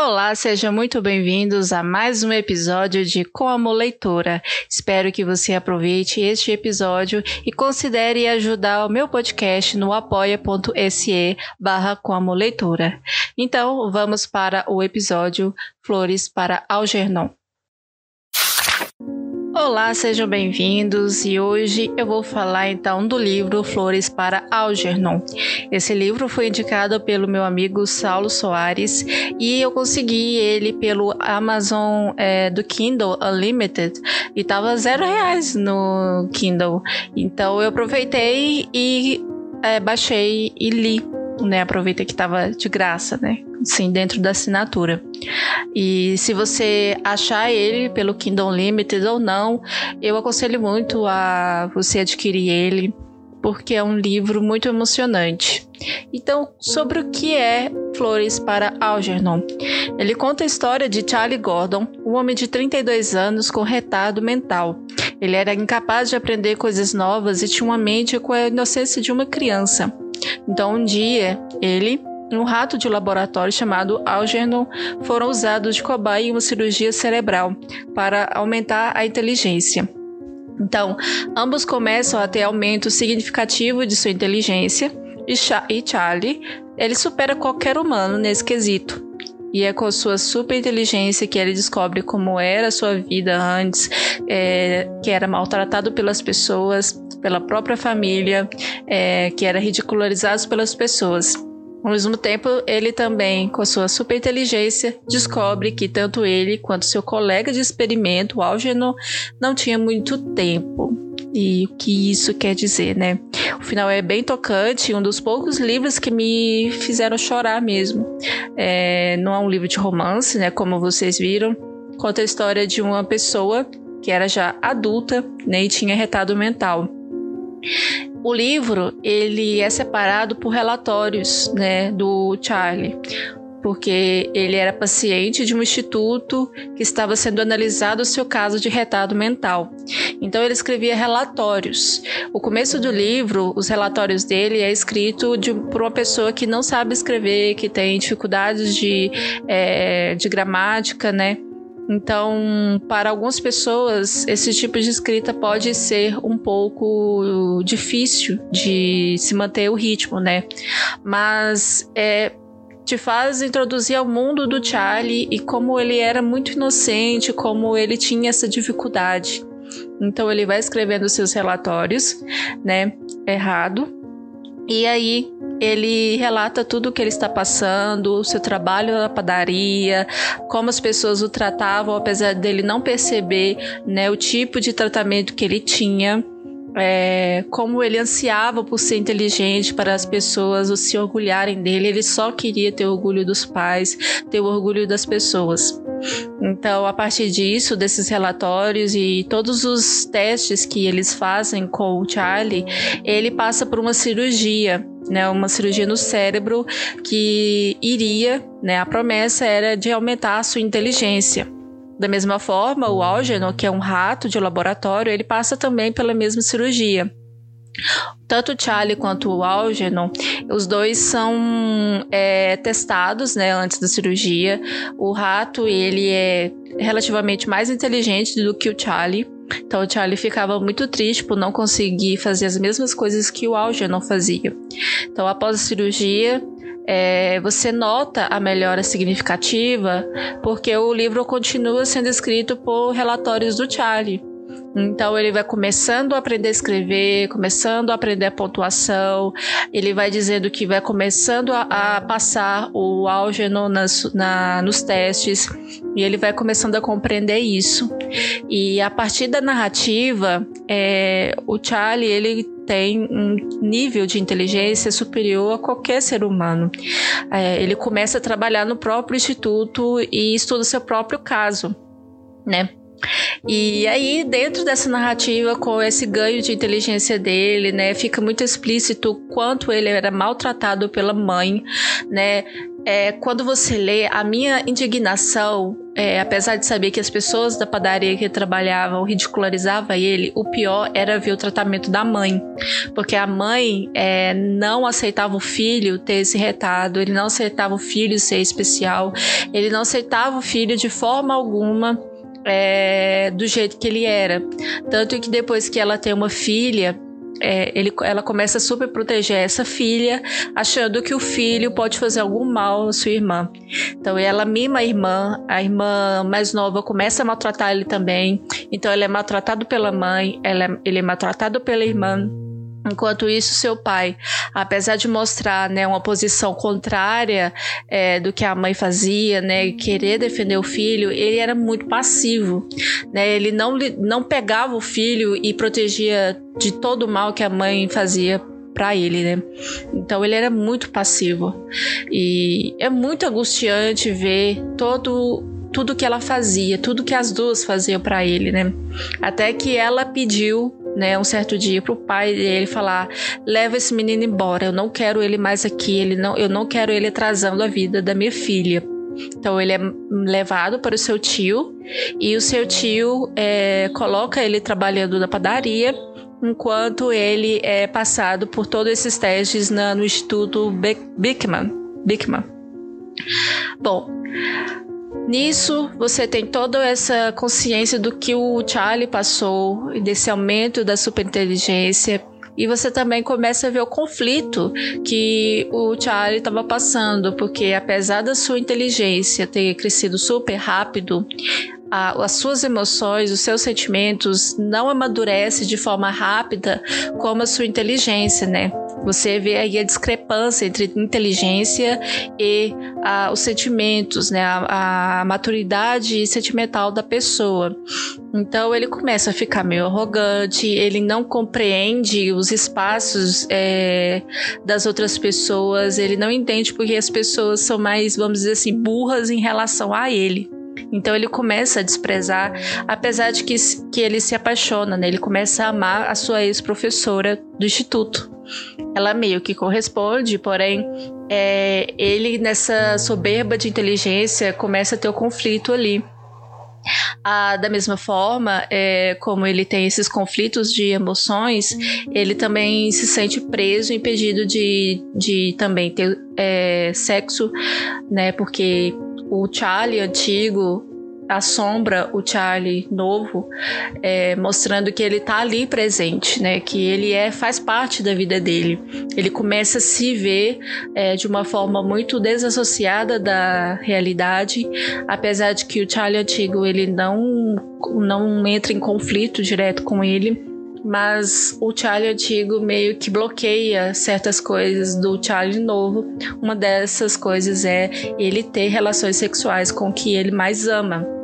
Olá, sejam muito bem-vindos a mais um episódio de Como Leitora. Espero que você aproveite este episódio e considere ajudar o meu podcast no apoia.se barra Como Leitora. Então, vamos para o episódio Flores para Algernon. Olá, sejam bem-vindos e hoje eu vou falar então do livro Flores para Algernon. Esse livro foi indicado pelo meu amigo Saulo Soares e eu consegui ele pelo Amazon é, do Kindle Unlimited e tava zero reais no Kindle. Então eu aproveitei e é, baixei e li né? Aproveita que estava de graça, né? Sim, dentro da assinatura. E se você achar ele pelo Kindle Limited ou não, eu aconselho muito a você adquirir ele, porque é um livro muito emocionante. Então, sobre o que é Flores para Algernon? Ele conta a história de Charlie Gordon, um homem de 32 anos com retardo mental. Ele era incapaz de aprender coisas novas e tinha uma mente com a inocência de uma criança. Então, um dia, ele um rato de laboratório chamado Algernon foram usados de cobaia em uma cirurgia cerebral para aumentar a inteligência. Então, ambos começam a ter aumento significativo de sua inteligência e, Charlie, ele supera qualquer humano nesse quesito. E é com sua super inteligência que ele descobre como era a sua vida antes, é, que era maltratado pelas pessoas, pela própria família, é, que era ridicularizado pelas pessoas. Ao mesmo tempo, ele também, com sua super inteligência, descobre que tanto ele quanto seu colega de experimento, o Algernon, não tinha muito tempo. E o que isso quer dizer, né? O final é bem tocante, um dos poucos livros que me fizeram chorar mesmo. É, não é um livro de romance, né? Como vocês viram. Conta a história de uma pessoa que era já adulta né, e tinha retardo mental. O livro ele é separado por relatórios né, do Charlie, porque ele era paciente de um instituto que estava sendo analisado o seu caso de retardo mental. Então ele escrevia relatórios. O começo do livro, os relatórios dele é escrito de, por uma pessoa que não sabe escrever, que tem dificuldades de, é, de gramática, né? Então, para algumas pessoas, esse tipo de escrita pode ser um pouco difícil de se manter o ritmo, né? Mas é, te faz introduzir ao mundo do Charlie e como ele era muito inocente, como ele tinha essa dificuldade. Então ele vai escrevendo seus relatórios, né? Errado. E aí ele relata tudo o que ele está passando, o seu trabalho na padaria, como as pessoas o tratavam, apesar dele não perceber né, o tipo de tratamento que ele tinha. É, como ele ansiava por ser inteligente para as pessoas se orgulharem dele, ele só queria ter orgulho dos pais, ter orgulho das pessoas. Então, a partir disso, desses relatórios e todos os testes que eles fazem com o Charlie, ele passa por uma cirurgia, né, uma cirurgia no cérebro que iria, né, a promessa era de aumentar a sua inteligência. Da mesma forma, o Algernon, que é um rato de laboratório, ele passa também pela mesma cirurgia. Tanto o Charlie quanto o Algernon, os dois são é, testados né, antes da cirurgia. O rato ele é relativamente mais inteligente do que o Charlie. Então o Charlie ficava muito triste por não conseguir fazer as mesmas coisas que o Algernon fazia. Então após a cirurgia, é, você nota a melhora significativa porque o livro continua sendo escrito por relatórios do Charlie. Então ele vai começando a aprender a escrever, começando a aprender a pontuação, ele vai dizendo que vai começando a, a passar o álgeno nas, na, nos testes e ele vai começando a compreender isso. E a partir da narrativa, é, o Charlie ele tem um nível de inteligência superior a qualquer ser humano. É, ele começa a trabalhar no próprio instituto e estuda seu próprio caso, né? E aí, dentro dessa narrativa, com esse ganho de inteligência dele, né, fica muito explícito quanto ele era maltratado pela mãe, né? É, quando você lê, a minha indignação é, apesar de saber que as pessoas da padaria que trabalhavam ridicularizavam ele, o pior era ver o tratamento da mãe. Porque a mãe é, não aceitava o filho ter esse retado, ele não aceitava o filho ser especial, ele não aceitava o filho de forma alguma é, do jeito que ele era. Tanto que depois que ela tem uma filha, é, ele, ela começa a super proteger essa filha, achando que o filho pode fazer algum mal à sua irmã. Então ela mima a irmã, a irmã mais nova começa a maltratar ele também. Então ele é maltratado pela mãe, ela é, ele é maltratado pela irmã. Enquanto isso, seu pai, apesar de mostrar né, uma posição contrária é, do que a mãe fazia, né, querer defender o filho, ele era muito passivo. Né, ele não, não pegava o filho e protegia de todo o mal que a mãe fazia para ele, né? Então ele era muito passivo e é muito angustiante ver todo tudo que ela fazia, tudo que as duas faziam para ele, né? Até que ela pediu né, um certo dia para o pai dele falar: leva esse menino embora, eu não quero ele mais aqui, ele não, eu não quero ele atrasando a vida da minha filha. Então ele é levado para o seu tio e o seu tio é, coloca ele trabalhando na padaria enquanto ele é passado por todos esses testes na, no Instituto Bickman. Bickman. Bom, Nisso, você tem toda essa consciência do que o Charlie passou, desse aumento da superinteligência. E você também começa a ver o conflito que o Charlie estava passando, porque apesar da sua inteligência ter crescido super rápido, a, as suas emoções, os seus sentimentos não amadurecem de forma rápida como a sua inteligência, né? Você vê aí a discrepância entre inteligência e a, os sentimentos, né? A, a, maturidade sentimental da pessoa. Então ele começa a ficar meio arrogante, ele não compreende os espaços é, das outras pessoas, ele não entende porque as pessoas são mais, vamos dizer assim, burras em relação a ele. Então ele começa a desprezar, apesar de que, que ele se apaixona, né? Ele começa a amar a sua ex-professora do instituto. Ela meio que corresponde, porém, é, ele nessa soberba de inteligência começa a ter o conflito ali. Ah, da mesma forma, é, como ele tem esses conflitos de emoções, ele também se sente preso, impedido de, de também ter é, sexo, né? Porque o Charlie antigo assombra o Charlie novo, é, mostrando que ele está ali presente, né? Que ele é faz parte da vida dele. Ele começa a se ver é, de uma forma muito desassociada da realidade, apesar de que o Charlie antigo ele não não entra em conflito direto com ele, mas o Charlie antigo meio que bloqueia certas coisas do Charlie novo. Uma dessas coisas é ele ter relações sexuais com o que ele mais ama.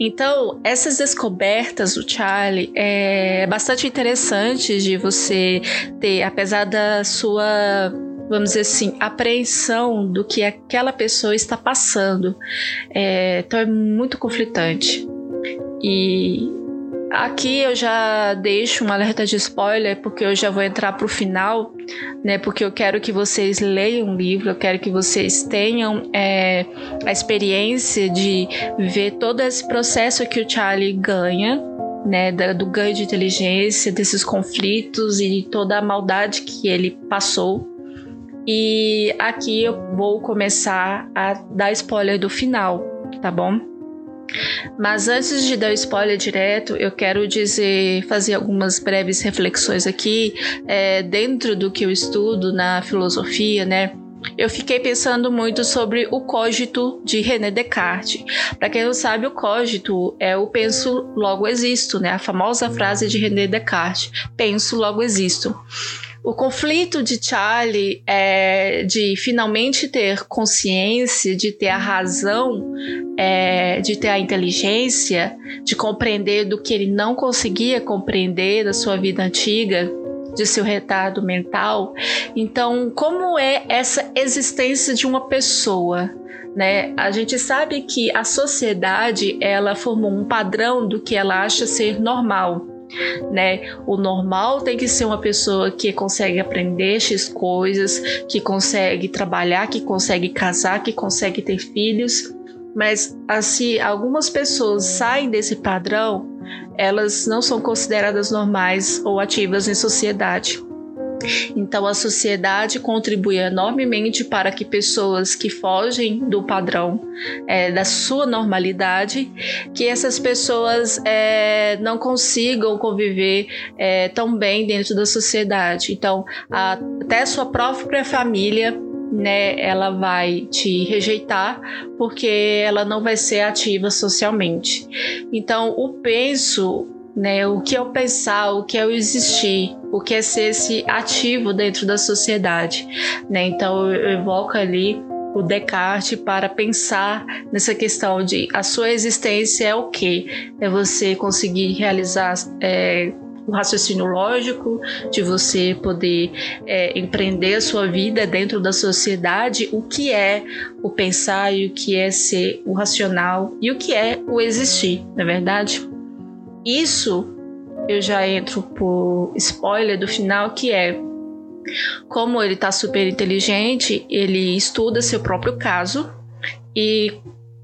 Então, essas descobertas do Charlie é bastante interessante de você ter, apesar da sua vamos dizer assim, apreensão do que aquela pessoa está passando. É, então é muito conflitante. E Aqui eu já deixo um alerta de spoiler, porque eu já vou entrar para o final, né? Porque eu quero que vocês leiam o livro, eu quero que vocês tenham é, a experiência de ver todo esse processo que o Charlie ganha, né? do ganho de inteligência, desses conflitos e toda a maldade que ele passou. E aqui eu vou começar a dar spoiler do final, tá bom? Mas antes de dar o spoiler direto, eu quero dizer, fazer algumas breves reflexões aqui é, dentro do que eu estudo na filosofia, né? Eu fiquei pensando muito sobre o cogito de René Descartes. Para quem não sabe, o cogito é o penso logo existo, né? A famosa frase de René Descartes: penso logo existo. O conflito de Charlie é de finalmente ter consciência, de ter a razão, é, de ter a inteligência, de compreender do que ele não conseguia compreender da sua vida antiga, de seu retardo mental. Então, como é essa existência de uma pessoa? Né? A gente sabe que a sociedade ela formou um padrão do que ela acha ser normal né? O normal tem que ser uma pessoa que consegue aprender X coisas, que consegue trabalhar, que consegue casar, que consegue ter filhos. Mas assim, algumas pessoas saem desse padrão, elas não são consideradas normais ou ativas em sociedade. Então, a sociedade contribui enormemente para que pessoas que fogem do padrão é, da sua normalidade, que essas pessoas é, não consigam conviver é, tão bem dentro da sociedade. Então, a, até sua própria família né, ela vai te rejeitar porque ela não vai ser ativa socialmente. Então, o penso né? O que é o pensar, o que é o existir, o que é ser esse ativo dentro da sociedade, né? Então eu evoco ali o Descartes para pensar nessa questão de a sua existência é o que? É você conseguir realizar é, o raciocínio lógico, de você poder é, empreender a sua vida dentro da sociedade, o que é o pensar e o que é ser o racional e o que é o existir, não é verdade? Isso eu já entro por spoiler do final, que é como ele tá super inteligente, ele estuda seu próprio caso e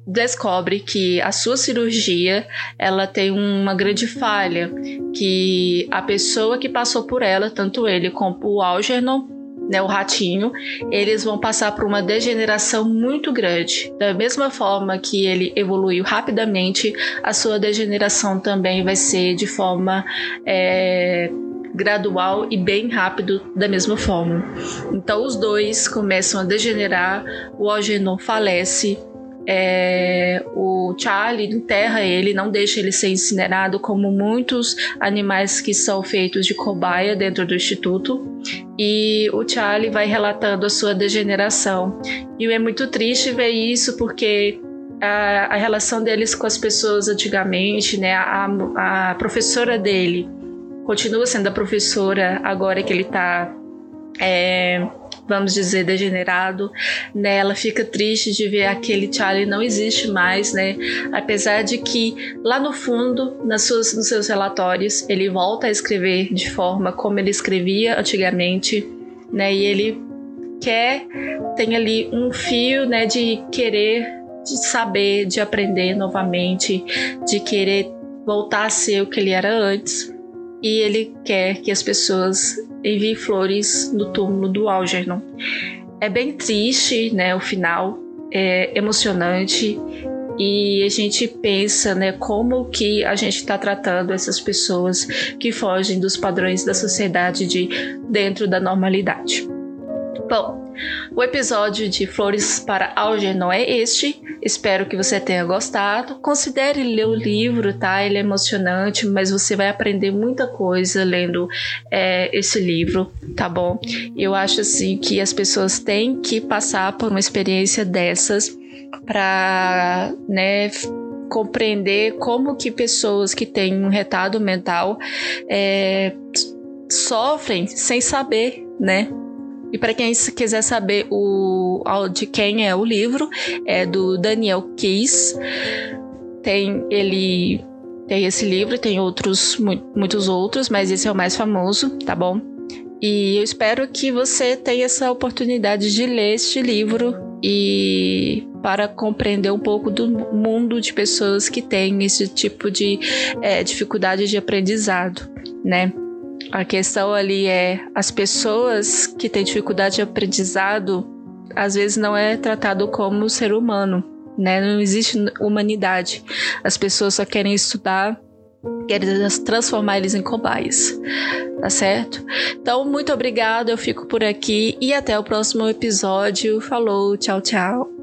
descobre que a sua cirurgia ela tem uma grande falha, que a pessoa que passou por ela, tanto ele como o Algernon, né, o ratinho, eles vão passar por uma degeneração muito grande. Da mesma forma que ele evoluiu rapidamente, a sua degeneração também vai ser de forma é, gradual e bem rápido da mesma forma. Então os dois começam a degenerar, o Algernon falece é, o Charlie enterra ele, não deixa ele ser incinerado, como muitos animais que são feitos de cobaia dentro do instituto. E o Charlie vai relatando a sua degeneração. E é muito triste ver isso porque a, a relação deles com as pessoas antigamente, né? A, a professora dele continua sendo a professora agora que ele está é, vamos dizer, degenerado, né? Ela fica triste de ver aquele Charlie não existe mais, né? Apesar de que lá no fundo, nas suas, nos seus relatórios, ele volta a escrever de forma como ele escrevia antigamente, né? E ele quer, tem ali um fio, né, de querer, de saber, de aprender novamente, de querer voltar a ser o que ele era antes. E ele quer que as pessoas enviem flores no túmulo do Algernon. É bem triste, né, o final, é emocionante e a gente pensa, né, como que a gente está tratando essas pessoas que fogem dos padrões da sociedade de dentro da normalidade. Bom, o episódio de Flores para Algernon é este. Espero que você tenha gostado. Considere ler o livro, tá? Ele é emocionante, mas você vai aprender muita coisa lendo é, esse livro, tá bom? Eu acho assim que as pessoas têm que passar por uma experiência dessas para, né? compreender como que pessoas que têm um retardo mental é, sofrem sem saber, né? E para quem quiser saber o, de quem é o livro, é do Daniel Keys. Tem ele tem esse livro, tem outros muitos outros, mas esse é o mais famoso, tá bom? E eu espero que você tenha essa oportunidade de ler este livro e para compreender um pouco do mundo de pessoas que têm esse tipo de é, dificuldade de aprendizado, né? A questão ali é as pessoas que têm dificuldade de aprendizado às vezes não é tratado como ser humano, né? Não existe humanidade. As pessoas só querem estudar, querem transformar eles em cobaias, tá certo? Então, muito obrigado, eu fico por aqui e até o próximo episódio. Falou, tchau, tchau.